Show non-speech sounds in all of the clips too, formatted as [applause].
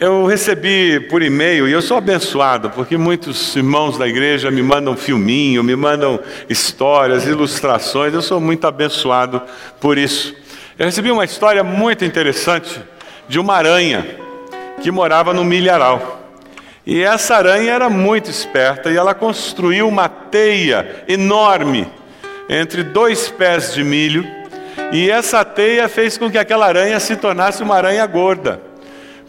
Eu recebi por e-mail, e eu sou abençoado, porque muitos irmãos da igreja me mandam filminho, me mandam histórias, ilustrações, eu sou muito abençoado por isso. Eu recebi uma história muito interessante de uma aranha que morava no milharal. E essa aranha era muito esperta e ela construiu uma teia enorme entre dois pés de milho, e essa teia fez com que aquela aranha se tornasse uma aranha gorda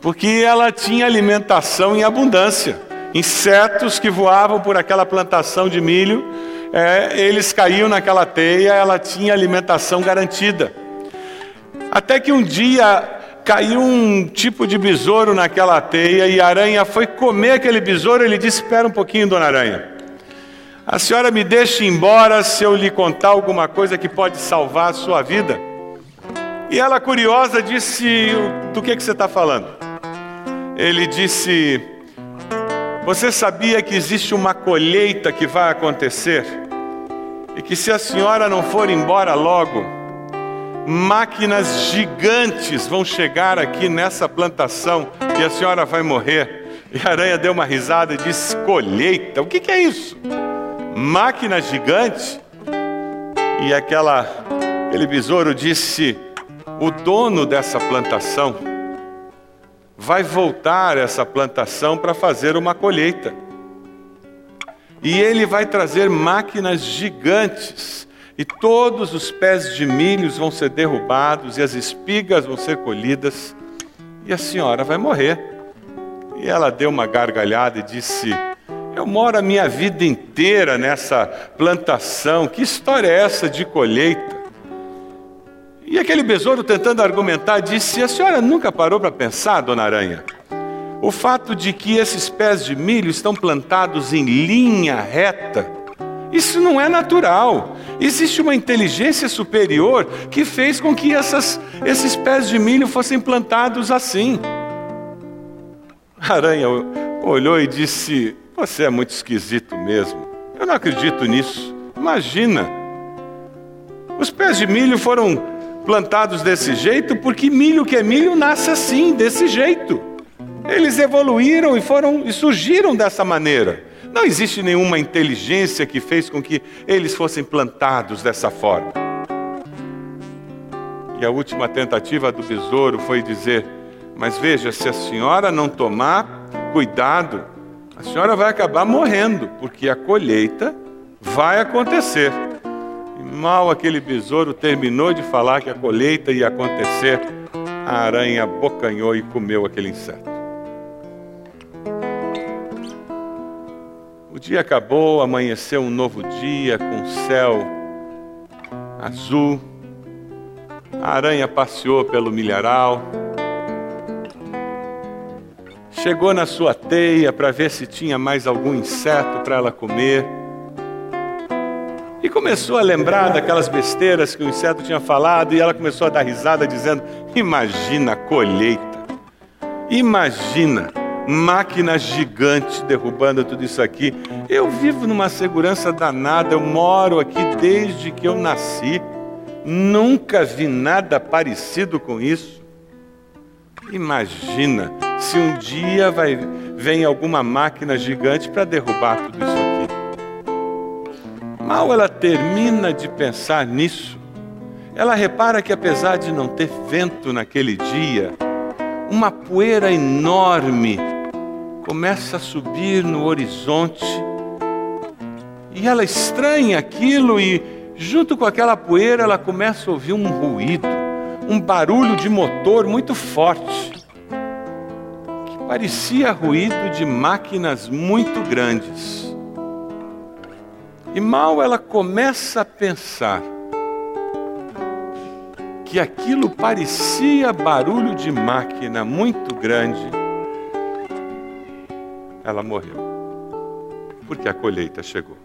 porque ela tinha alimentação em abundância. Insetos que voavam por aquela plantação de milho, é, eles caíam naquela teia, ela tinha alimentação garantida. Até que um dia caiu um tipo de besouro naquela teia e a aranha foi comer aquele besouro. Ele disse: Espera um pouquinho, dona Aranha. A senhora me deixa ir embora se eu lhe contar alguma coisa que pode salvar a sua vida. E ela, curiosa, disse: Do que, que você está falando? Ele disse: Você sabia que existe uma colheita que vai acontecer? E que se a senhora não for embora logo, máquinas gigantes vão chegar aqui nessa plantação e a senhora vai morrer. E a aranha deu uma risada e disse: Colheita? O que, que é isso? Máquina gigante? E aquela, aquele besouro disse: O dono dessa plantação vai voltar essa plantação para fazer uma colheita. E ele vai trazer máquinas gigantes, e todos os pés de milhos vão ser derrubados, e as espigas vão ser colhidas, e a senhora vai morrer. E ela deu uma gargalhada e disse: Eu moro a minha vida inteira nessa plantação, que história é essa de colheita? E aquele besouro, tentando argumentar, disse: A senhora nunca parou para pensar, dona Aranha? O fato de que esses pés de milho estão plantados em linha reta, isso não é natural. Existe uma inteligência superior que fez com que essas, esses pés de milho fossem plantados assim. A aranha olhou e disse: Você é muito esquisito mesmo. Eu não acredito nisso. Imagina. Os pés de milho foram plantados desse jeito, porque milho que é milho nasce assim, desse jeito. Eles evoluíram e foram e surgiram dessa maneira. Não existe nenhuma inteligência que fez com que eles fossem plantados dessa forma. E a última tentativa do besouro foi dizer: Mas veja, se a senhora não tomar cuidado, a senhora vai acabar morrendo, porque a colheita vai acontecer. Mal aquele besouro terminou de falar que a colheita ia acontecer, a aranha abocanhou e comeu aquele inseto. O dia acabou, amanheceu um novo dia com céu azul. A aranha passeou pelo milharal. Chegou na sua teia para ver se tinha mais algum inseto para ela comer. Começou a lembrar daquelas besteiras que o inseto tinha falado, e ela começou a dar risada, dizendo: Imagina a colheita, imagina máquina gigante derrubando tudo isso aqui. Eu vivo numa segurança danada, eu moro aqui desde que eu nasci, nunca vi nada parecido com isso. Imagina se um dia vai, vem alguma máquina gigante para derrubar tudo isso. Mal ela termina de pensar nisso, ela repara que apesar de não ter vento naquele dia, uma poeira enorme começa a subir no horizonte. E ela estranha aquilo e, junto com aquela poeira, ela começa a ouvir um ruído, um barulho de motor muito forte, que parecia ruído de máquinas muito grandes. E mal ela começa a pensar que aquilo parecia barulho de máquina muito grande, ela morreu. Porque a colheita chegou.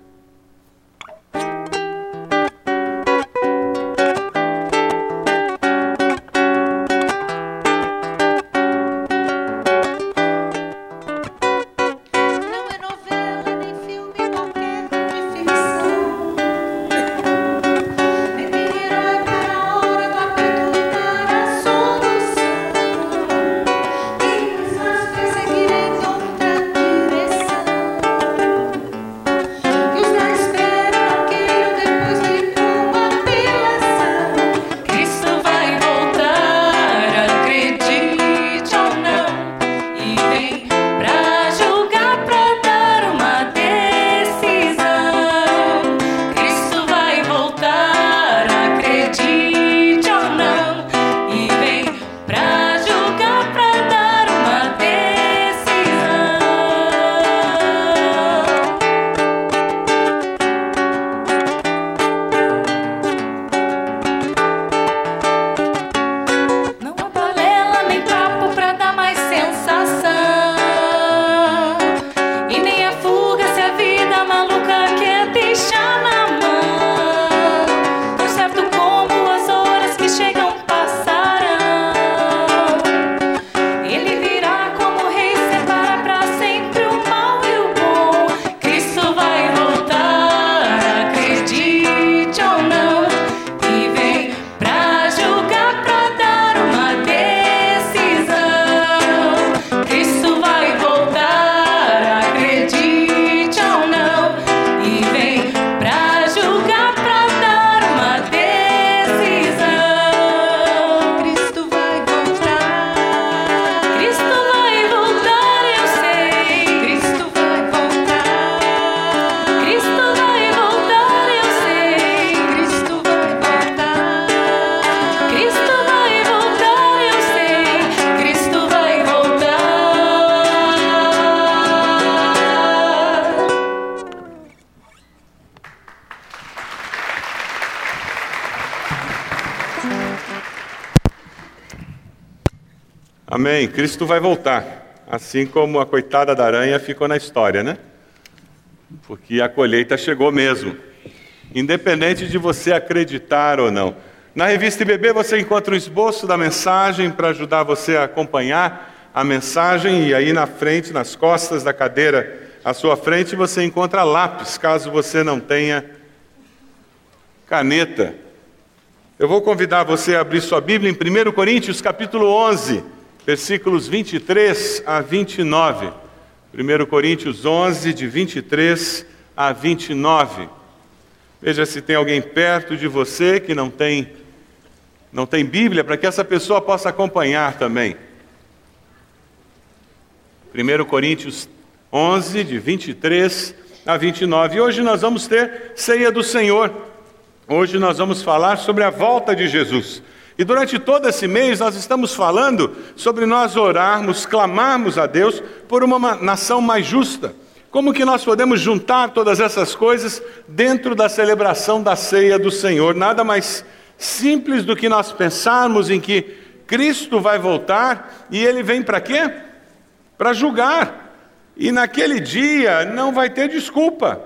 Cristo vai voltar. Assim como a coitada da aranha ficou na história, né? Porque a colheita chegou mesmo. Independente de você acreditar ou não. Na revista IBB você encontra o esboço da mensagem para ajudar você a acompanhar a mensagem e aí na frente, nas costas da cadeira à sua frente, você encontra lápis, caso você não tenha caneta. Eu vou convidar você a abrir sua Bíblia em 1 Coríntios, capítulo 11, versículos 23 a 29. 1 Coríntios 11, de 23 a 29. Veja se tem alguém perto de você que não tem não tem Bíblia, para que essa pessoa possa acompanhar também. 1 Coríntios 11, de 23 a 29. E hoje nós vamos ter ceia do Senhor. Hoje nós vamos falar sobre a volta de Jesus. E durante todo esse mês nós estamos falando sobre nós orarmos, clamarmos a Deus por uma nação mais justa. Como que nós podemos juntar todas essas coisas dentro da celebração da ceia do Senhor? Nada mais simples do que nós pensarmos em que Cristo vai voltar e ele vem para quê? Para julgar. E naquele dia não vai ter desculpa.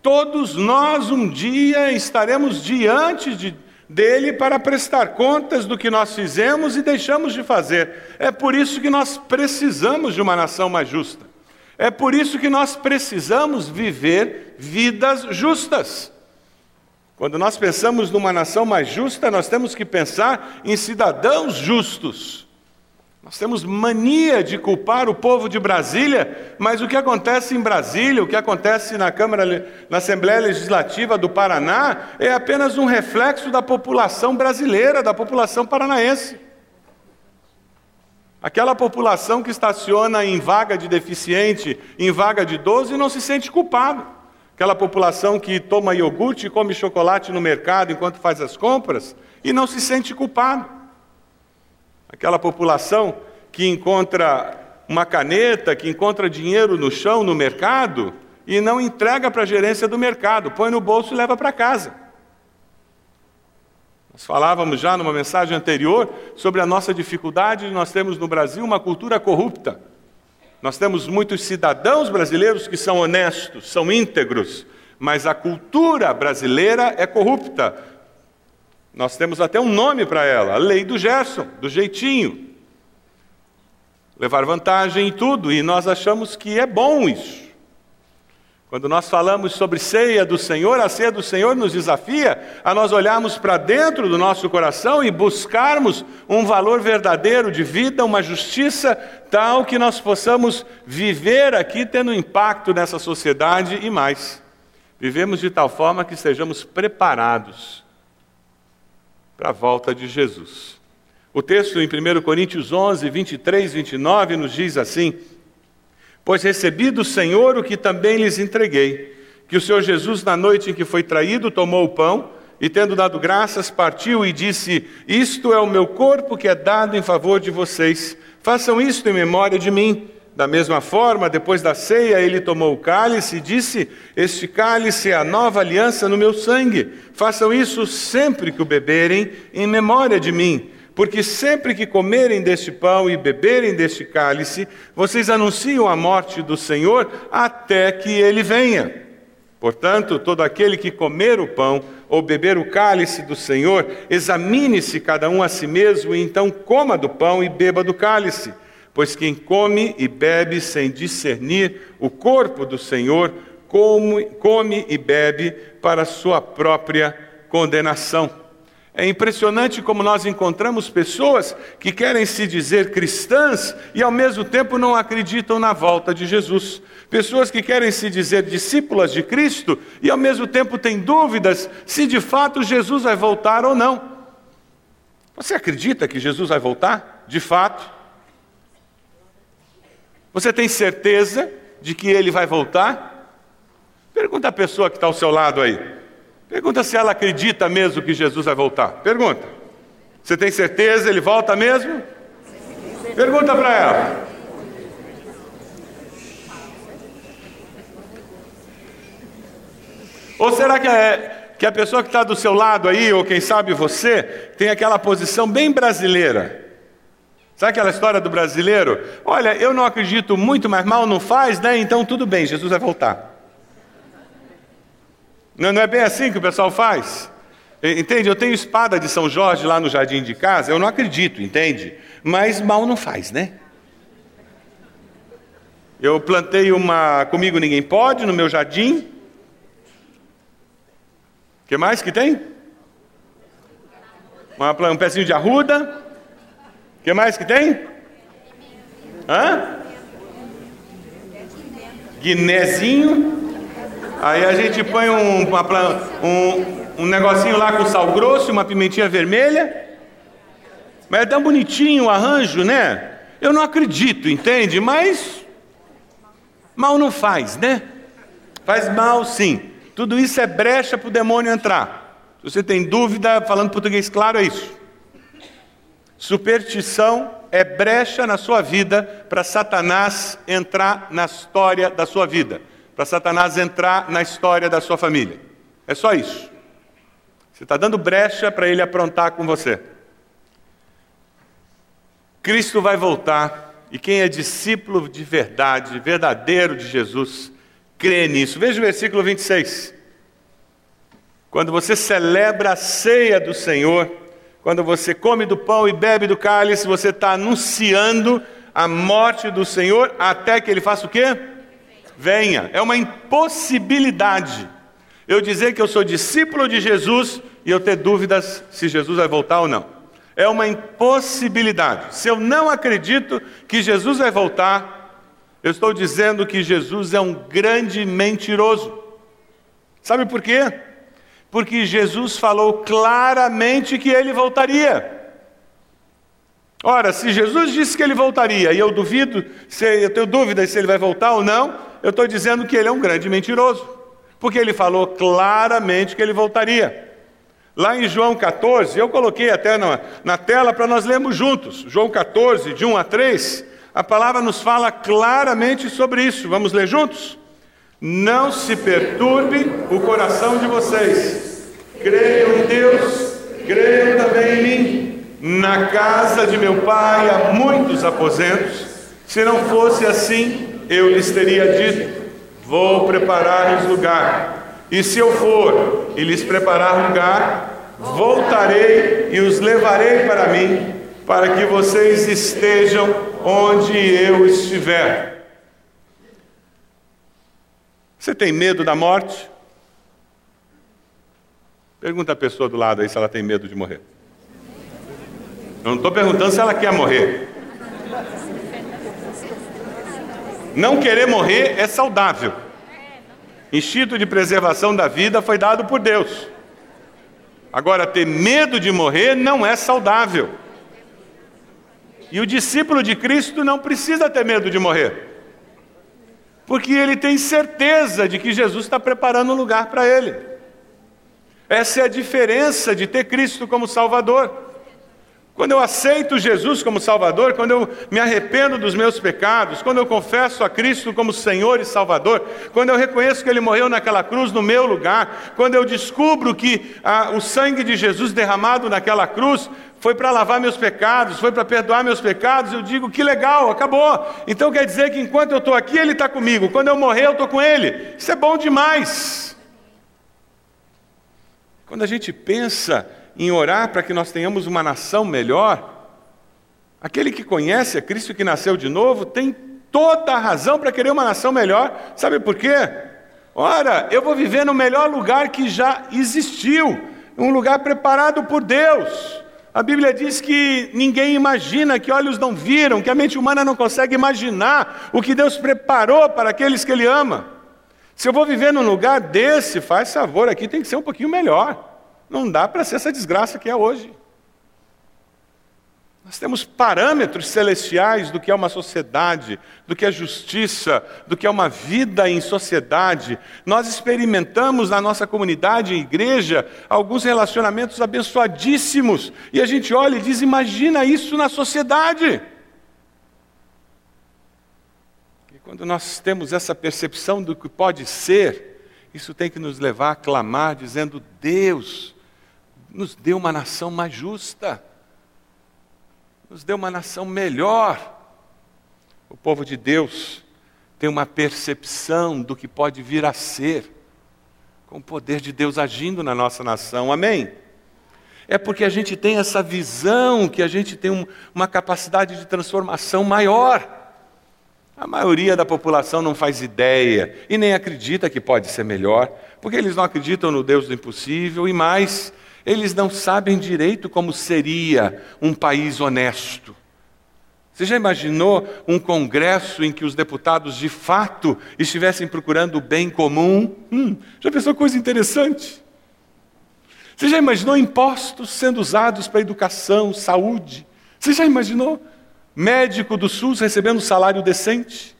Todos nós um dia estaremos diante de, dele para prestar contas do que nós fizemos e deixamos de fazer. É por isso que nós precisamos de uma nação mais justa. É por isso que nós precisamos viver vidas justas. Quando nós pensamos numa nação mais justa, nós temos que pensar em cidadãos justos. Nós temos mania de culpar o povo de Brasília, mas o que acontece em Brasília, o que acontece na Câmara, na Assembleia Legislativa do Paraná, é apenas um reflexo da população brasileira, da população paranaense. Aquela população que estaciona em vaga de deficiente, em vaga de idoso e não se sente culpado. Aquela população que toma iogurte e come chocolate no mercado enquanto faz as compras e não se sente culpado. Aquela população que encontra uma caneta, que encontra dinheiro no chão, no mercado, e não entrega para a gerência do mercado, põe no bolso e leva para casa. Nós falávamos já numa mensagem anterior sobre a nossa dificuldade de nós temos no Brasil uma cultura corrupta. Nós temos muitos cidadãos brasileiros que são honestos, são íntegros, mas a cultura brasileira é corrupta. Nós temos até um nome para ela, a lei do Gerson, do jeitinho. Levar vantagem em tudo, e nós achamos que é bom isso. Quando nós falamos sobre ceia do Senhor, a ceia do Senhor nos desafia a nós olharmos para dentro do nosso coração e buscarmos um valor verdadeiro de vida, uma justiça tal que nós possamos viver aqui tendo impacto nessa sociedade e mais. Vivemos de tal forma que estejamos preparados para a volta de Jesus. O texto em 1 Coríntios 11, 23, 29 nos diz assim: Pois recebi do Senhor o que também lhes entreguei, que o Senhor Jesus, na noite em que foi traído, tomou o pão e, tendo dado graças, partiu e disse: Isto é o meu corpo que é dado em favor de vocês. Façam isto em memória de mim. Da mesma forma, depois da ceia, ele tomou o cálice e disse: Este cálice é a nova aliança no meu sangue. Façam isso sempre que o beberem, em memória de mim. Porque sempre que comerem deste pão e beberem deste cálice, vocês anunciam a morte do Senhor até que ele venha. Portanto, todo aquele que comer o pão ou beber o cálice do Senhor, examine-se cada um a si mesmo e então coma do pão e beba do cálice. Pois quem come e bebe sem discernir o corpo do Senhor, come, come e bebe para sua própria condenação. É impressionante como nós encontramos pessoas que querem se dizer cristãs e ao mesmo tempo não acreditam na volta de Jesus. Pessoas que querem se dizer discípulas de Cristo e ao mesmo tempo têm dúvidas se de fato Jesus vai voltar ou não. Você acredita que Jesus vai voltar? De fato? Você tem certeza de que ele vai voltar? Pergunta a pessoa que está ao seu lado aí. Pergunta se ela acredita mesmo que Jesus vai voltar. Pergunta. Você tem certeza ele volta mesmo? Pergunta para ela. Ou será que, é, que a pessoa que está do seu lado aí, ou quem sabe você, tem aquela posição bem brasileira? Sabe aquela história do brasileiro? Olha, eu não acredito muito, mas mal não faz, né? Então tudo bem, Jesus vai voltar. Não, não é bem assim que o pessoal faz? Entende? Eu tenho espada de São Jorge lá no jardim de casa, eu não acredito, entende? Mas mal não faz, né? Eu plantei uma Comigo Ninguém Pode no meu jardim. O que mais que tem? Uma, um pezinho de arruda. Que mais que tem? Hã? Guinézinho. Aí a gente põe um, uma, um, um negocinho lá com sal grosso uma pimentinha vermelha. Mas é tão bonitinho o arranjo, né? Eu não acredito, entende? Mas mal não faz, né? Faz mal sim. Tudo isso é brecha para o demônio entrar. Se você tem dúvida, falando português claro, é isso. Superstição é brecha na sua vida para Satanás entrar na história da sua vida, para Satanás entrar na história da sua família. É só isso. Você está dando brecha para ele aprontar com você. Cristo vai voltar e quem é discípulo de verdade, verdadeiro de Jesus, crê nisso. Veja o versículo 26. Quando você celebra a ceia do Senhor, quando você come do pão e bebe do cálice, você está anunciando a morte do Senhor até que ele faça o quê? Venha. É uma impossibilidade eu dizer que eu sou discípulo de Jesus e eu ter dúvidas se Jesus vai voltar ou não. É uma impossibilidade. Se eu não acredito que Jesus vai voltar, eu estou dizendo que Jesus é um grande mentiroso. Sabe por quê? Porque Jesus falou claramente que ele voltaria. Ora, se Jesus disse que ele voltaria e eu duvido, se eu tenho dúvidas se ele vai voltar ou não, eu estou dizendo que ele é um grande mentiroso porque ele falou claramente que ele voltaria. Lá em João 14, eu coloquei até na, na tela para nós lermos juntos. João 14, de 1 a 3, a palavra nos fala claramente sobre isso. Vamos ler juntos? Não se perturbe o coração de vocês. Creiam em Deus, creiam também em mim. Na casa de meu pai há muitos aposentos. Se não fosse assim, eu lhes teria dito Vou preparar-lhes lugar. E se eu for e lhes preparar lugar, voltarei e os levarei para mim, para que vocês estejam onde eu estiver. Você tem medo da morte? Pergunta a pessoa do lado aí se ela tem medo de morrer. Eu não estou perguntando se ela quer morrer. Não querer morrer é saudável. Instinto de preservação da vida foi dado por Deus. Agora, ter medo de morrer não é saudável. E o discípulo de Cristo não precisa ter medo de morrer, porque ele tem certeza de que Jesus está preparando um lugar para ele. Essa é a diferença de ter Cristo como Salvador. Quando eu aceito Jesus como Salvador, quando eu me arrependo dos meus pecados, quando eu confesso a Cristo como Senhor e Salvador, quando eu reconheço que Ele morreu naquela cruz no meu lugar, quando eu descubro que ah, o sangue de Jesus derramado naquela cruz foi para lavar meus pecados, foi para perdoar meus pecados, eu digo que legal, acabou. Então quer dizer que enquanto eu estou aqui, Ele está comigo, quando eu morrer, eu estou com Ele. Isso é bom demais. Quando a gente pensa em orar para que nós tenhamos uma nação melhor, aquele que conhece a Cristo que nasceu de novo tem toda a razão para querer uma nação melhor. Sabe por quê? Ora, eu vou viver no melhor lugar que já existiu, um lugar preparado por Deus. A Bíblia diz que ninguém imagina, que olhos não viram, que a mente humana não consegue imaginar o que Deus preparou para aqueles que Ele ama. Se eu vou viver num lugar desse, faz favor, aqui tem que ser um pouquinho melhor. Não dá para ser essa desgraça que é hoje. Nós temos parâmetros celestiais do que é uma sociedade, do que é justiça, do que é uma vida em sociedade. Nós experimentamos na nossa comunidade e igreja alguns relacionamentos abençoadíssimos. E a gente olha e diz: imagina isso na sociedade. E quando nós temos essa percepção do que pode ser, isso tem que nos levar a clamar, dizendo: Deus, nos dê uma nação mais justa. nos deu uma nação melhor. O povo de Deus tem uma percepção do que pode vir a ser, com o poder de Deus agindo na nossa nação. Amém? É porque a gente tem essa visão, que a gente tem um, uma capacidade de transformação maior. A maioria da população não faz ideia e nem acredita que pode ser melhor, porque eles não acreditam no Deus do impossível e mais, eles não sabem direito como seria um país honesto. Você já imaginou um congresso em que os deputados de fato estivessem procurando o bem comum? Hum, já pensou coisa interessante? Você já imaginou impostos sendo usados para educação, saúde? Você já imaginou médico do SUS recebendo salário decente?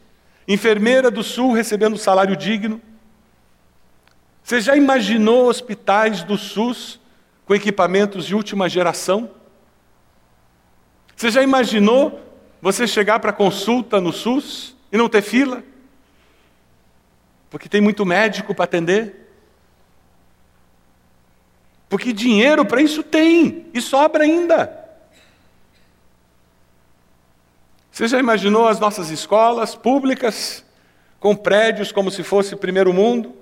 Enfermeira do SUS recebendo salário digno? Você já imaginou hospitais do SUS com equipamentos de última geração? Você já imaginou você chegar para consulta no SUS e não ter fila? Porque tem muito médico para atender? Porque dinheiro para isso tem, e sobra ainda. Você já imaginou as nossas escolas públicas, com prédios como se fosse primeiro mundo?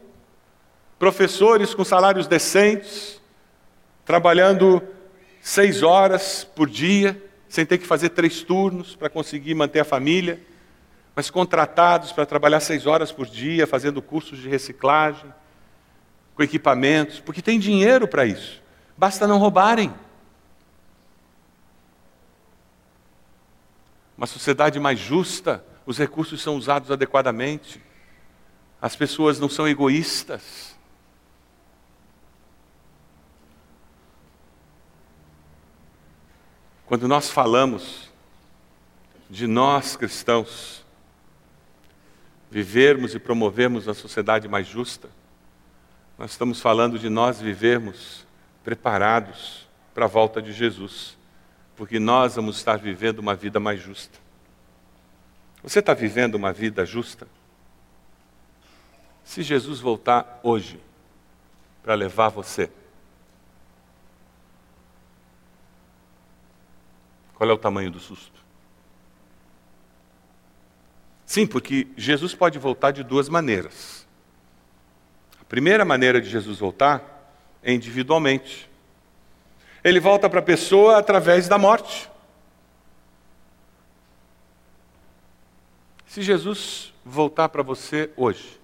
Professores com salários decentes, trabalhando seis horas por dia, sem ter que fazer três turnos para conseguir manter a família, mas contratados para trabalhar seis horas por dia, fazendo cursos de reciclagem, com equipamentos, porque tem dinheiro para isso. Basta não roubarem. Uma sociedade mais justa, os recursos são usados adequadamente. As pessoas não são egoístas. Quando nós falamos de nós cristãos vivermos e promovermos a sociedade mais justa, nós estamos falando de nós vivermos preparados para a volta de Jesus, porque nós vamos estar vivendo uma vida mais justa. Você está vivendo uma vida justa? Se Jesus voltar hoje para levar você, Qual é o tamanho do susto? Sim, porque Jesus pode voltar de duas maneiras. A primeira maneira de Jesus voltar é individualmente. Ele volta para a pessoa através da morte. Se Jesus voltar para você hoje,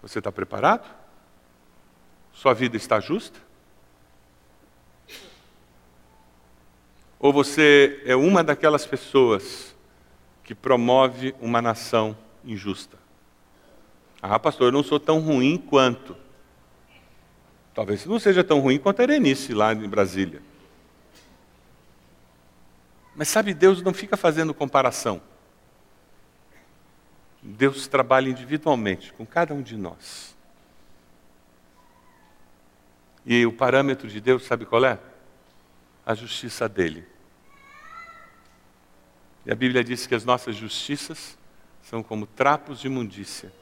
você está preparado? Sua vida está justa? Ou você é uma daquelas pessoas que promove uma nação injusta? Ah, pastor, eu não sou tão ruim quanto. Talvez não seja tão ruim quanto a Erenice lá em Brasília. Mas sabe, Deus não fica fazendo comparação. Deus trabalha individualmente com cada um de nós. E o parâmetro de Deus, sabe qual é? a justiça dele. E a Bíblia diz que as nossas justiças são como trapos de imundícia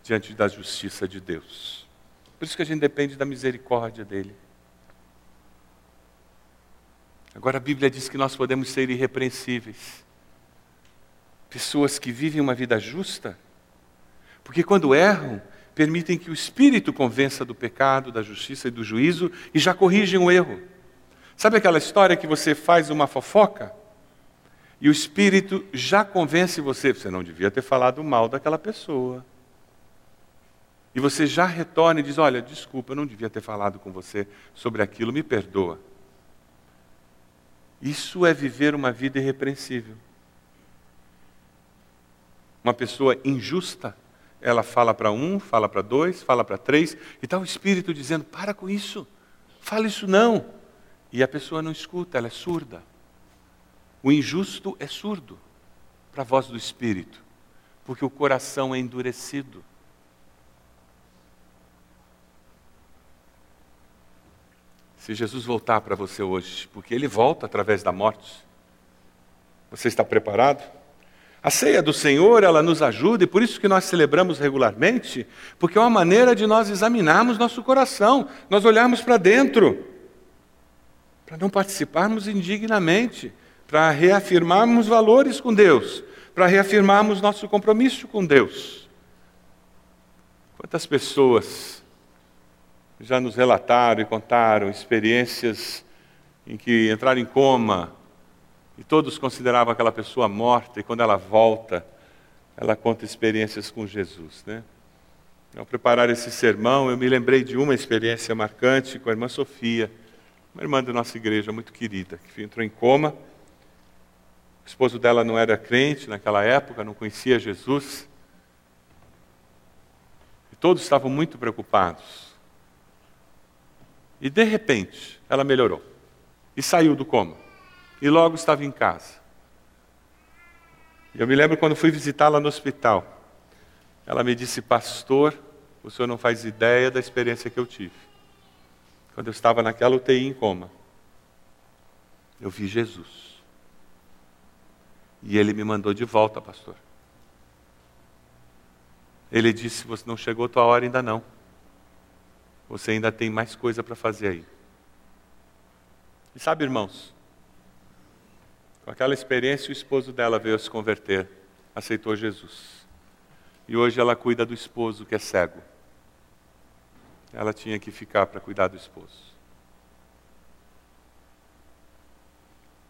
diante da justiça de Deus. Por isso que a gente depende da misericórdia dele. Agora a Bíblia diz que nós podemos ser irrepreensíveis. Pessoas que vivem uma vida justa, porque quando erram, permitem que o Espírito convença do pecado, da justiça e do juízo e já corrigem o erro. Sabe aquela história que você faz uma fofoca e o espírito já convence você, você não devia ter falado mal daquela pessoa. E você já retorna e diz: Olha, desculpa, eu não devia ter falado com você sobre aquilo, me perdoa. Isso é viver uma vida irrepreensível. Uma pessoa injusta, ela fala para um, fala para dois, fala para três, e está o Espírito dizendo: Para com isso, fala isso não. E a pessoa não escuta, ela é surda. O injusto é surdo para a voz do Espírito, porque o coração é endurecido. Se Jesus voltar para você hoje, porque ele volta através da morte, você está preparado? A ceia do Senhor, ela nos ajuda e por isso que nós celebramos regularmente, porque é uma maneira de nós examinarmos nosso coração, nós olharmos para dentro para não participarmos indignamente, para reafirmarmos valores com Deus, para reafirmarmos nosso compromisso com Deus. Quantas pessoas já nos relataram e contaram experiências em que entraram em coma e todos consideravam aquela pessoa morta e quando ela volta, ela conta experiências com Jesus, né? Ao preparar esse sermão, eu me lembrei de uma experiência marcante com a irmã Sofia, uma irmã da nossa igreja muito querida, que entrou em coma. O esposo dela não era crente naquela época, não conhecia Jesus. E todos estavam muito preocupados. E de repente, ela melhorou e saiu do coma. E logo estava em casa. E eu me lembro quando fui visitá-la no hospital. Ela me disse, pastor, o senhor não faz ideia da experiência que eu tive. Quando eu estava naquela UTI em coma, eu vi Jesus. E ele me mandou de volta, pastor. Ele disse: Você não chegou a tua hora ainda não. Você ainda tem mais coisa para fazer aí. E sabe, irmãos, com aquela experiência, o esposo dela veio se converter, aceitou Jesus. E hoje ela cuida do esposo que é cego. Ela tinha que ficar para cuidar do esposo.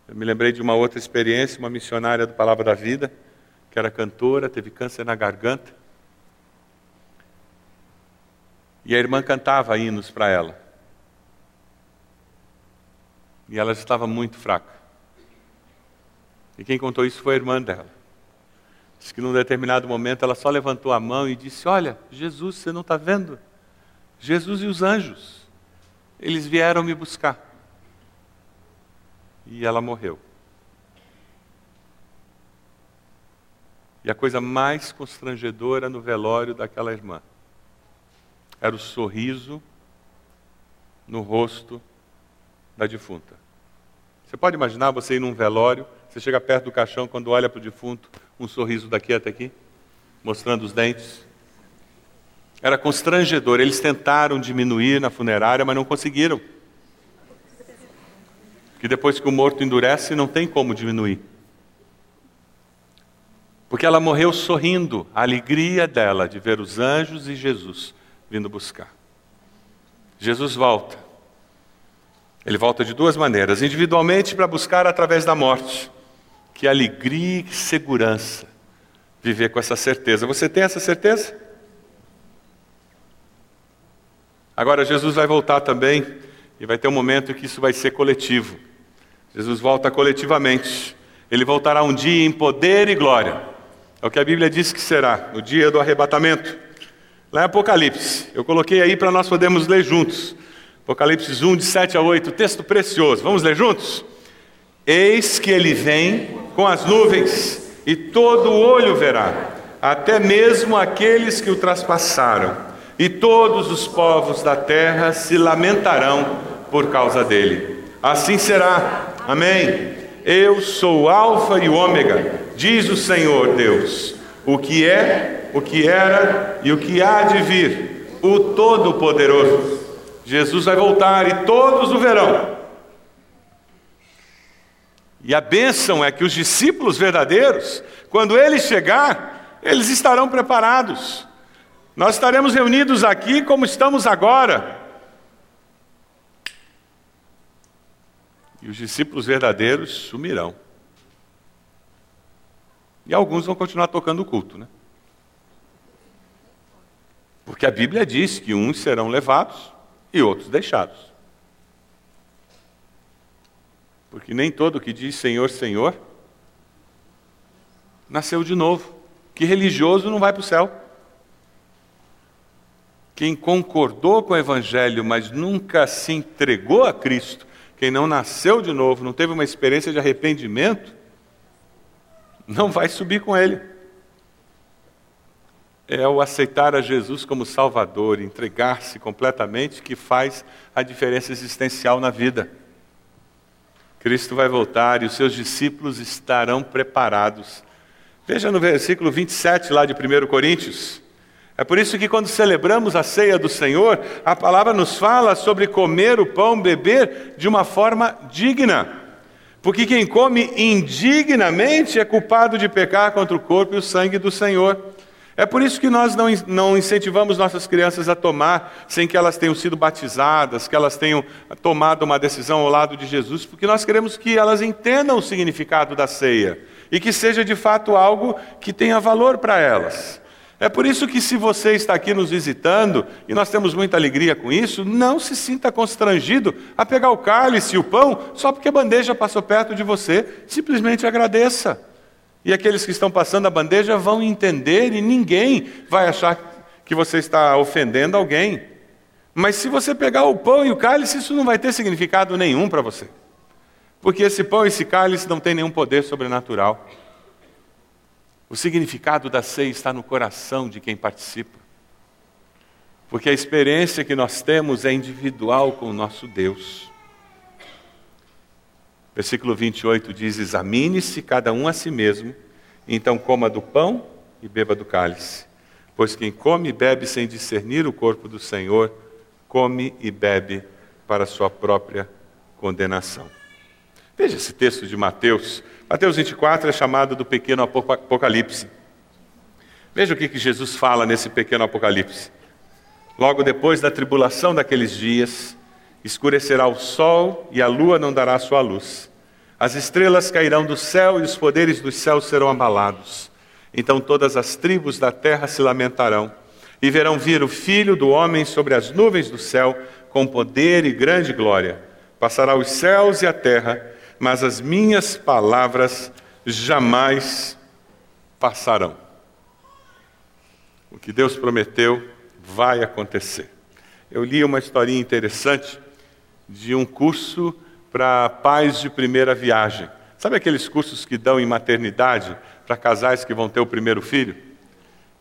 Eu me lembrei de uma outra experiência, uma missionária do Palavra da Vida, que era cantora, teve câncer na garganta. E a irmã cantava hinos para ela. E ela estava muito fraca. E quem contou isso foi a irmã dela. Diz que num determinado momento ela só levantou a mão e disse: Olha, Jesus, você não está vendo? Jesus e os anjos, eles vieram me buscar. E ela morreu. E a coisa mais constrangedora no velório daquela irmã era o sorriso no rosto da defunta. Você pode imaginar você ir num velório você chega perto do caixão, quando olha para o defunto, um sorriso daqui até aqui, mostrando os dentes. Era constrangedor. Eles tentaram diminuir na funerária, mas não conseguiram. Porque depois que o morto endurece, não tem como diminuir. Porque ela morreu sorrindo, a alegria dela de ver os anjos e Jesus vindo buscar. Jesus volta. Ele volta de duas maneiras: individualmente para buscar através da morte, que alegria e segurança viver com essa certeza. Você tem essa certeza? Agora, Jesus vai voltar também e vai ter um momento que isso vai ser coletivo. Jesus volta coletivamente. Ele voltará um dia em poder e glória. É o que a Bíblia diz que será, no dia do arrebatamento. Lá em Apocalipse, eu coloquei aí para nós podermos ler juntos. Apocalipse 1, de 7 a 8, texto precioso. Vamos ler juntos? Eis que ele vem com as nuvens, e todo olho verá, até mesmo aqueles que o traspassaram, e todos os povos da terra se lamentarão por causa dele. Assim será. Amém. Eu sou o Alfa e o Ômega, diz o Senhor Deus, o que é, o que era e o que há de vir, o Todo-Poderoso. Jesus vai voltar e todos o verão e a bênção é que os discípulos verdadeiros, quando ele chegar, eles estarão preparados. Nós estaremos reunidos aqui como estamos agora. E os discípulos verdadeiros sumirão. E alguns vão continuar tocando o culto, né? Porque a Bíblia diz que uns serão levados e outros deixados. Porque nem todo que diz Senhor, Senhor nasceu de novo. Que religioso não vai para o céu. Quem concordou com o Evangelho, mas nunca se entregou a Cristo, quem não nasceu de novo, não teve uma experiência de arrependimento, não vai subir com Ele. É o aceitar a Jesus como Salvador, entregar-se completamente, que faz a diferença existencial na vida. Cristo vai voltar e os seus discípulos estarão preparados. Veja no versículo 27 lá de 1 Coríntios. É por isso que quando celebramos a ceia do Senhor, a palavra nos fala sobre comer o pão, beber de uma forma digna. Porque quem come indignamente é culpado de pecar contra o corpo e o sangue do Senhor. É por isso que nós não, não incentivamos nossas crianças a tomar sem que elas tenham sido batizadas, que elas tenham tomado uma decisão ao lado de Jesus, porque nós queremos que elas entendam o significado da ceia e que seja de fato algo que tenha valor para elas. É por isso que, se você está aqui nos visitando, e nós temos muita alegria com isso, não se sinta constrangido a pegar o cálice e o pão só porque a bandeja passou perto de você. Simplesmente agradeça. E aqueles que estão passando a bandeja vão entender e ninguém vai achar que você está ofendendo alguém. Mas se você pegar o pão e o cálice, isso não vai ter significado nenhum para você. Porque esse pão e esse cálice não têm nenhum poder sobrenatural. O significado da ceia está no coração de quem participa. Porque a experiência que nós temos é individual com o nosso Deus. Versículo 28 diz: Examine-se cada um a si mesmo, então coma do pão e beba do cálice. Pois quem come e bebe sem discernir o corpo do Senhor, come e bebe para sua própria condenação. Veja esse texto de Mateus. Mateus 24 é chamado do pequeno Apocalipse. Veja o que, que Jesus fala nesse pequeno Apocalipse. Logo depois da tribulação daqueles dias, escurecerá o sol e a lua não dará sua luz. As estrelas cairão do céu e os poderes dos céus serão abalados. Então todas as tribos da terra se lamentarão e verão vir o filho do homem sobre as nuvens do céu com poder e grande glória. Passará os céus e a terra, mas as minhas palavras jamais passarão. O que Deus prometeu vai acontecer. Eu li uma historinha interessante de um curso para pais de primeira viagem. Sabe aqueles cursos que dão em maternidade para casais que vão ter o primeiro filho?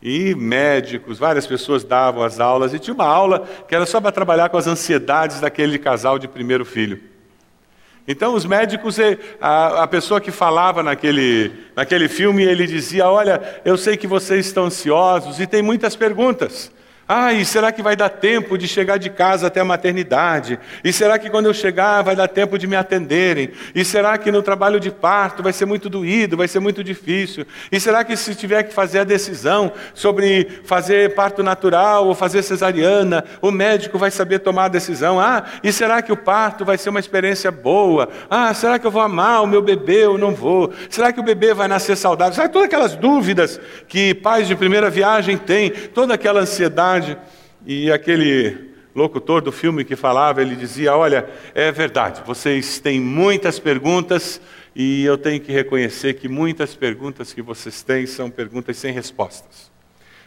E médicos, várias pessoas davam as aulas, e tinha uma aula que era só para trabalhar com as ansiedades daquele casal de primeiro filho. Então, os médicos, a, a pessoa que falava naquele, naquele filme, ele dizia: Olha, eu sei que vocês estão ansiosos e tem muitas perguntas. E será que vai dar tempo de chegar de casa até a maternidade? E será que quando eu chegar vai dar tempo de me atenderem? E será que no trabalho de parto vai ser muito doído, vai ser muito difícil? E será que se tiver que fazer a decisão sobre fazer parto natural ou fazer cesariana, o médico vai saber tomar a decisão? Ah, e será que o parto vai ser uma experiência boa? Ah, será que eu vou amar o meu bebê ou não vou? Será que o bebê vai nascer saudável? Sabe todas aquelas dúvidas que pais de primeira viagem têm, toda aquela ansiedade verdade. E aquele locutor do filme que falava, ele dizia: Olha, é verdade, vocês têm muitas perguntas e eu tenho que reconhecer que muitas perguntas que vocês têm são perguntas sem respostas.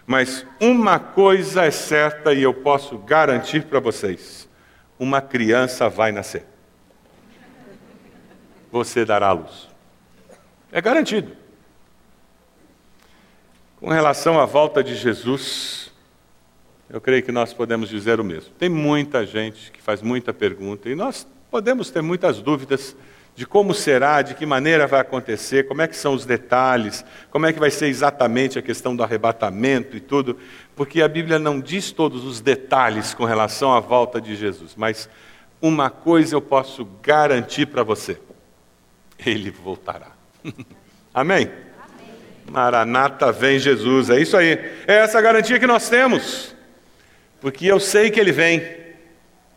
Mas uma coisa é certa e eu posso garantir para vocês: uma criança vai nascer. Você dará luz. É garantido. Com relação à volta de Jesus, eu creio que nós podemos dizer o mesmo. Tem muita gente que faz muita pergunta e nós podemos ter muitas dúvidas de como será, de que maneira vai acontecer, como é que são os detalhes, como é que vai ser exatamente a questão do arrebatamento e tudo, porque a Bíblia não diz todos os detalhes com relação à volta de Jesus, mas uma coisa eu posso garantir para você: ele voltará. Amém? [laughs] Amém? Maranata vem Jesus, é isso aí. É essa garantia que nós temos. Porque eu sei que Ele vem,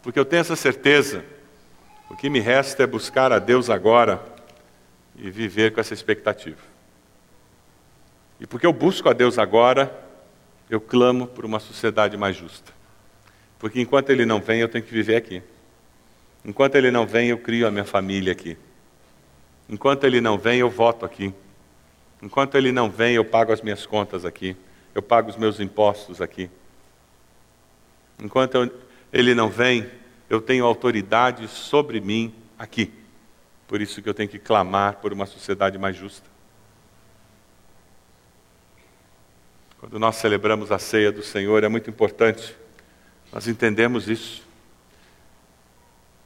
porque eu tenho essa certeza. O que me resta é buscar a Deus agora e viver com essa expectativa. E porque eu busco a Deus agora, eu clamo por uma sociedade mais justa. Porque enquanto Ele não vem, eu tenho que viver aqui. Enquanto Ele não vem, eu crio a minha família aqui. Enquanto Ele não vem, eu voto aqui. Enquanto Ele não vem, eu pago as minhas contas aqui. Eu pago os meus impostos aqui. Enquanto eu, ele não vem, eu tenho autoridade sobre mim aqui. Por isso que eu tenho que clamar por uma sociedade mais justa. Quando nós celebramos a ceia do Senhor, é muito importante nós entendemos isso.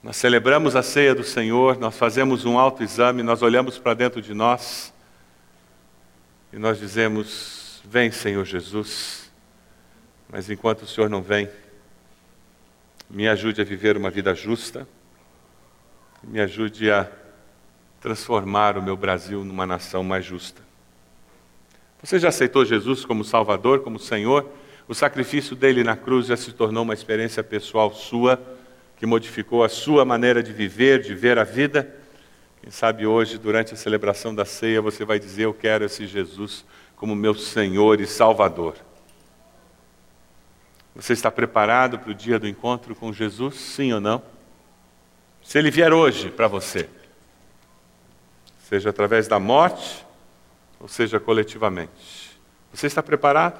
Nós celebramos a ceia do Senhor, nós fazemos um autoexame, nós olhamos para dentro de nós e nós dizemos: Vem, Senhor Jesus. Mas enquanto o Senhor não vem, me ajude a viver uma vida justa, me ajude a transformar o meu Brasil numa nação mais justa. Você já aceitou Jesus como Salvador, como Senhor? O sacrifício dele na cruz já se tornou uma experiência pessoal sua, que modificou a sua maneira de viver, de ver a vida. Quem sabe hoje, durante a celebração da ceia, você vai dizer: Eu quero esse Jesus como meu Senhor e Salvador. Você está preparado para o dia do encontro com Jesus? Sim ou não? Se ele vier hoje para você, seja através da morte, ou seja coletivamente, você está preparado?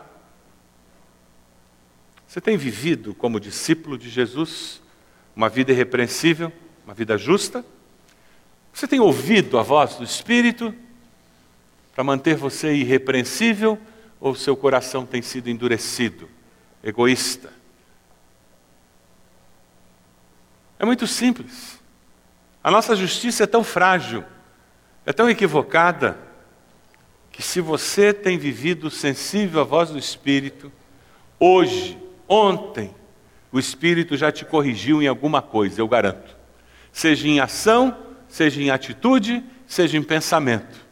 Você tem vivido como discípulo de Jesus uma vida irrepreensível, uma vida justa? Você tem ouvido a voz do Espírito para manter você irrepreensível ou seu coração tem sido endurecido, egoísta? É muito simples. A nossa justiça é tão frágil, é tão equivocada, que se você tem vivido sensível à voz do Espírito, hoje Ontem, o Espírito já te corrigiu em alguma coisa, eu garanto. Seja em ação, seja em atitude, seja em pensamento.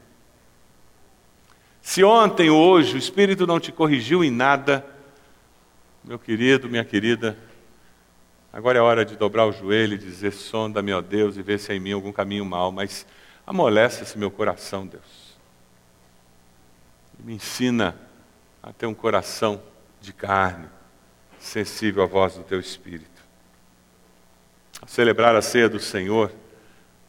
Se ontem ou hoje o Espírito não te corrigiu em nada, meu querido, minha querida, agora é hora de dobrar o joelho e dizer: sonda-me, ó Deus, e vê se há em mim algum caminho mau, mas amolece esse meu coração, Deus. Me ensina a ter um coração de carne sensível à voz do teu Espírito. Ao celebrar a ceia do Senhor,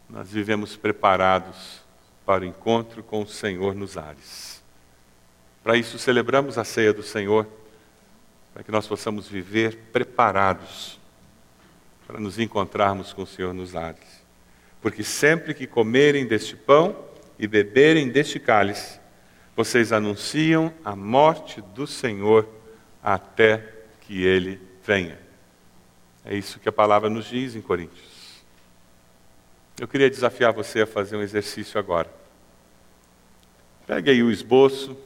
nós vivemos preparados para o encontro com o Senhor nos ares. Para isso, celebramos a ceia do Senhor, para que nós possamos viver preparados para nos encontrarmos com o Senhor nos ares. Porque sempre que comerem deste pão e beberem deste cálice, vocês anunciam a morte do Senhor até que ele venha. É isso que a palavra nos diz em Coríntios. Eu queria desafiar você a fazer um exercício agora. Pegue aí o esboço,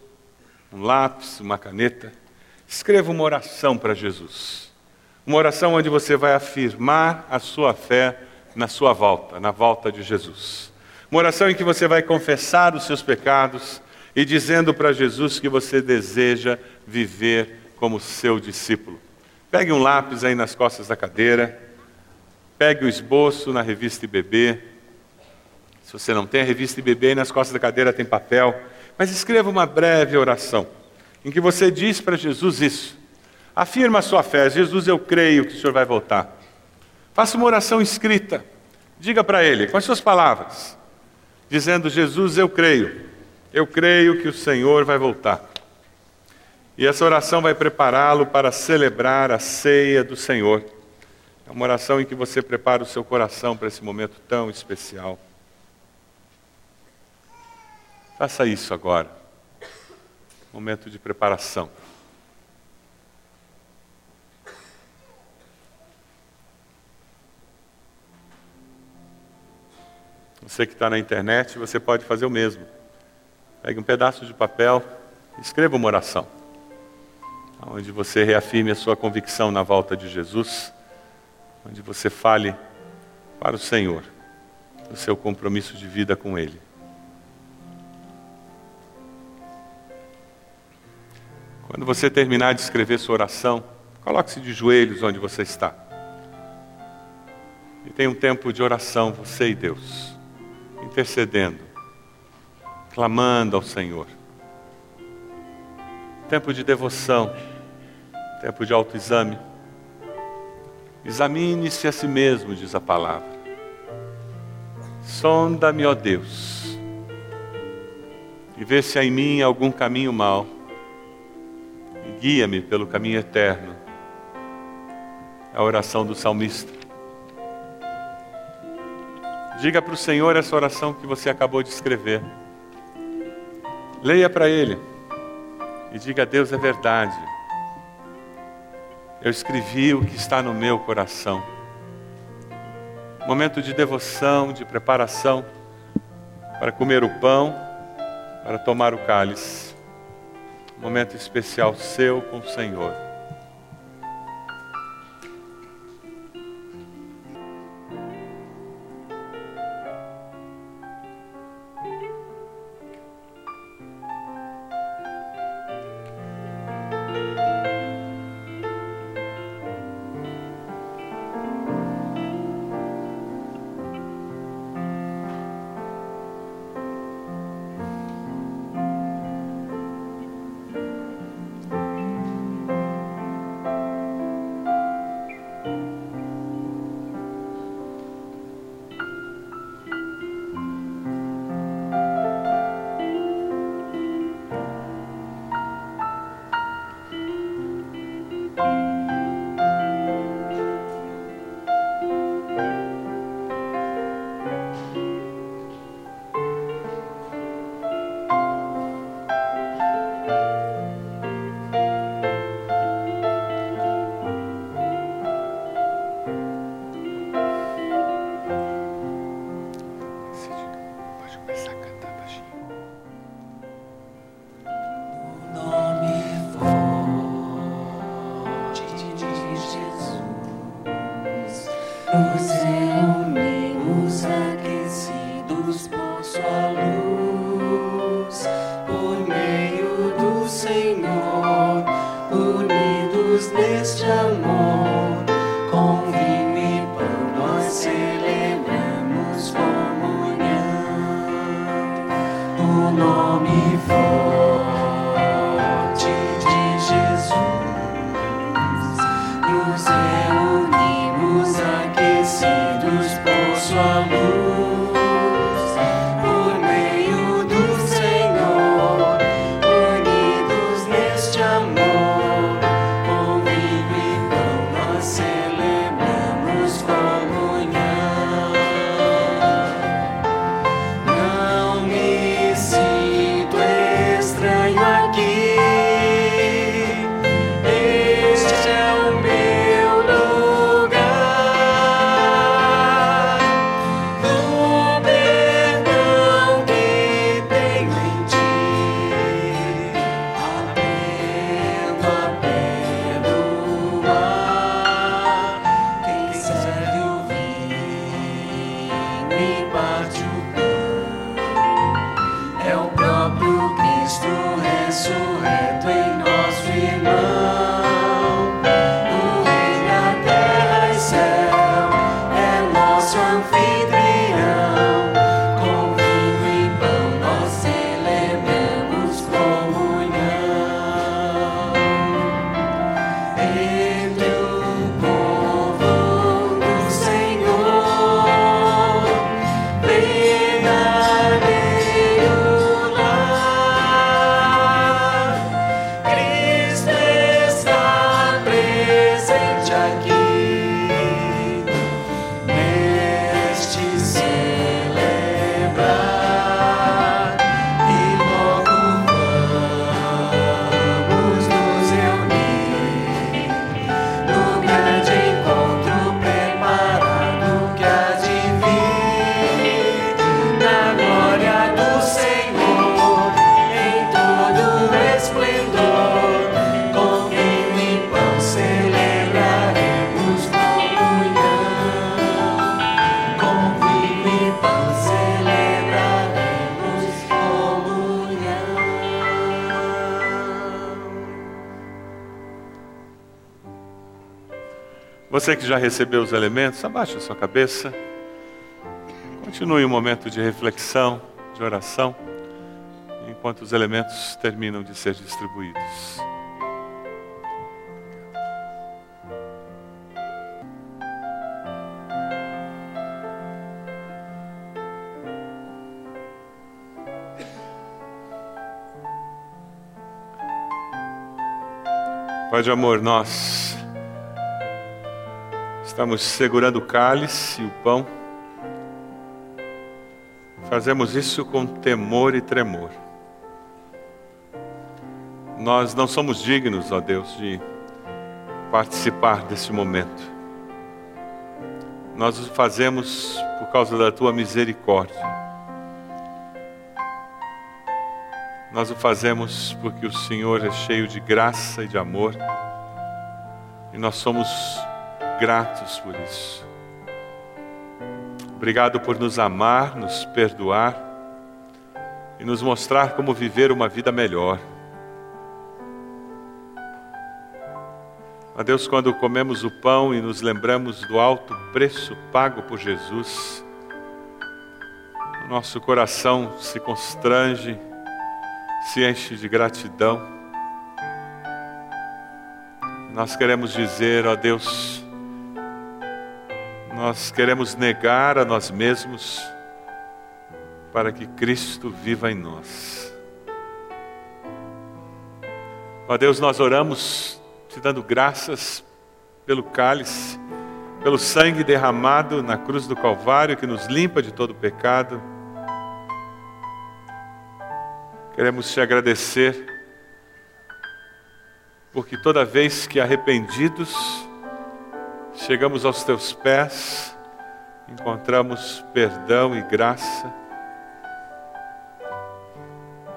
um lápis, uma caneta, escreva uma oração para Jesus. Uma oração onde você vai afirmar a sua fé na sua volta, na volta de Jesus. Uma oração em que você vai confessar os seus pecados e dizendo para Jesus que você deseja viver como seu discípulo. Pegue um lápis aí nas costas da cadeira, pegue o esboço na revista IBB. Se você não tem a revista IBB, nas costas da cadeira tem papel, mas escreva uma breve oração em que você diz para Jesus isso. Afirma a sua fé, Jesus, eu creio que o Senhor vai voltar. Faça uma oração escrita. Diga para ele, com as suas palavras, dizendo: Jesus, eu creio, eu creio que o Senhor vai voltar. E essa oração vai prepará-lo para celebrar a ceia do Senhor. É uma oração em que você prepara o seu coração para esse momento tão especial. Faça isso agora. Momento de preparação. Você que está na internet, você pode fazer o mesmo. Pegue um pedaço de papel, escreva uma oração onde você reafirme a sua convicção na volta de Jesus, onde você fale para o Senhor o seu compromisso de vida com Ele. Quando você terminar de escrever sua oração, coloque-se de joelhos onde você está. E tenha um tempo de oração, você e Deus, intercedendo, clamando ao Senhor tempo de devoção, tempo de autoexame. Examine-se a si mesmo, diz a palavra. Sonda-me, ó Deus, e vê se há em mim algum caminho mau, guia-me pelo caminho eterno. É a oração do salmista. Diga para o Senhor essa oração que você acabou de escrever. Leia para Ele e diga a Deus é verdade. Eu escrevi o que está no meu coração. Momento de devoção, de preparação para comer o pão, para tomar o cálice. Momento especial seu com o Senhor. Você que já recebeu os elementos, abaixe a sua cabeça. Continue um momento de reflexão, de oração, enquanto os elementos terminam de ser distribuídos. Pai de amor, nós Estamos segurando o cálice e o pão. Fazemos isso com temor e tremor. Nós não somos dignos, ó Deus, de participar desse momento. Nós o fazemos por causa da tua misericórdia. Nós o fazemos porque o Senhor é cheio de graça e de amor. E nós somos gratos por isso. Obrigado por nos amar, nos perdoar e nos mostrar como viver uma vida melhor. Ó Deus, quando comemos o pão e nos lembramos do alto preço pago por Jesus, nosso coração se constrange, se enche de gratidão. Nós queremos dizer, ó Deus, nós queremos negar a nós mesmos para que Cristo viva em nós. Ó Deus, nós oramos te dando graças pelo cálice, pelo sangue derramado na cruz do Calvário que nos limpa de todo pecado. Queremos te agradecer, porque toda vez que arrependidos chegamos aos teus pés, encontramos perdão e graça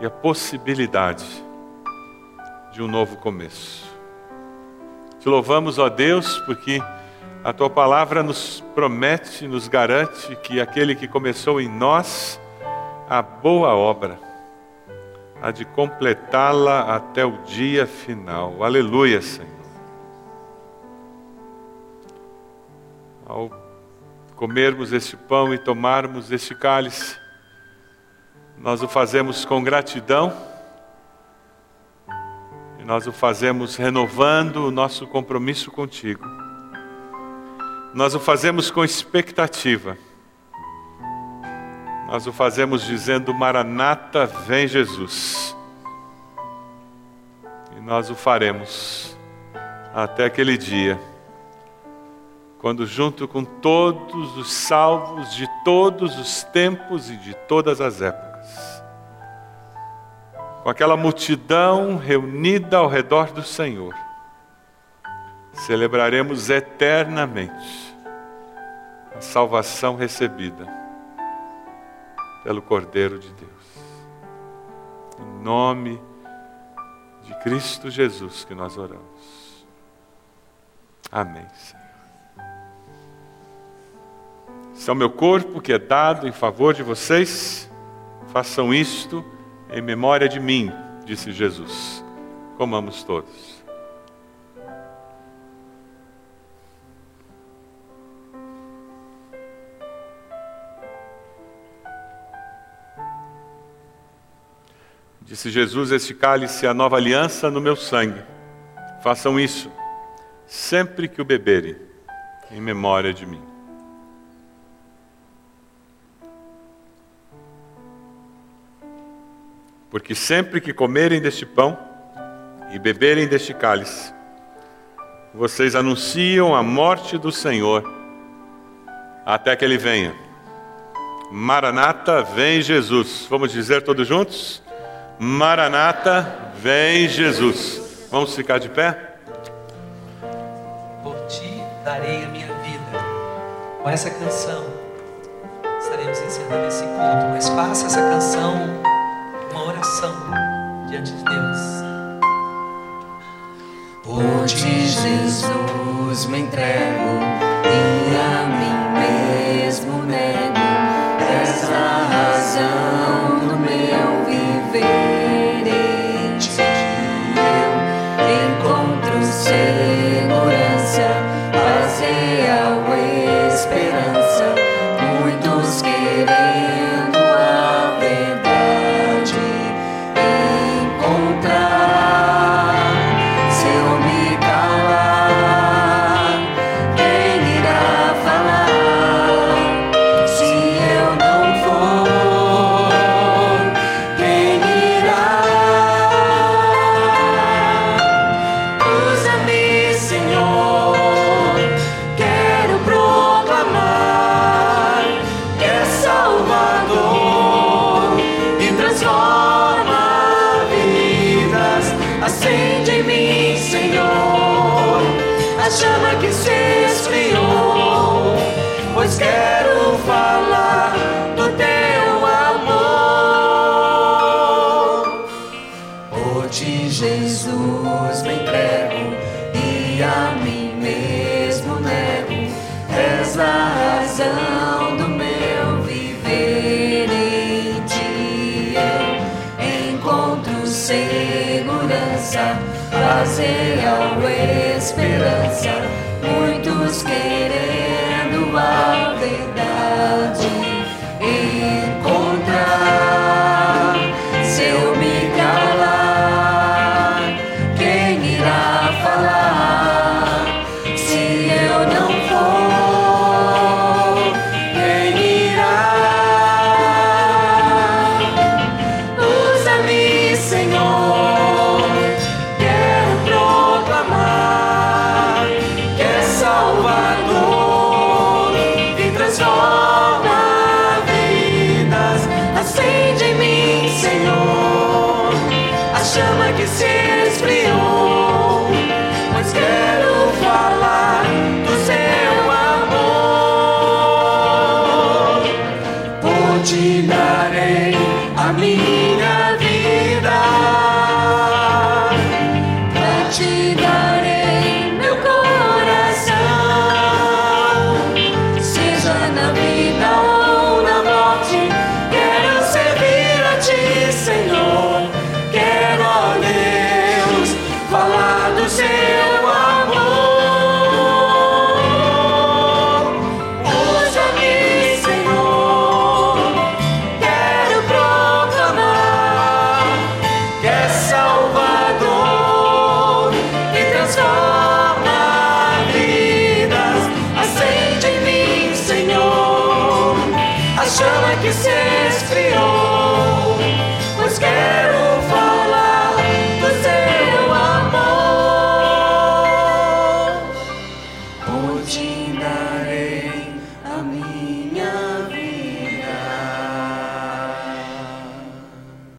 e a possibilidade de um novo começo. Te louvamos, ó Deus, porque a tua palavra nos promete, nos garante que aquele que começou em nós a boa obra, há de completá-la até o dia final. Aleluia, Senhor. Ao comermos este pão e tomarmos este cálice, nós o fazemos com gratidão e nós o fazemos renovando o nosso compromisso contigo. Nós o fazemos com expectativa. Nós o fazemos dizendo: Maranata, vem Jesus. E nós o faremos até aquele dia, quando, junto com todos os salvos de todos os tempos e de todas as épocas, com aquela multidão reunida ao redor do Senhor, celebraremos eternamente a salvação recebida pelo Cordeiro de Deus. Em nome de Cristo Jesus que nós oramos. Amém, Senhor. Esse é o meu corpo que é dado em favor de vocês. Façam isto em memória de mim, disse Jesus. Comamos todos. Disse Jesus: Este cálice é a nova aliança no meu sangue. Façam isso sempre que o beberem, em memória de mim. Porque sempre que comerem deste pão e beberem deste cálice, vocês anunciam a morte do Senhor até que ele venha. Maranata, vem Jesus. Vamos dizer todos juntos? Maranata, vem Jesus. Vamos ficar de pé? Por ti darei a minha vida. Com essa canção, estaremos encerrando esse culto. Mas faça essa canção uma oração diante de Deus. Por ti, Jesus, me entrego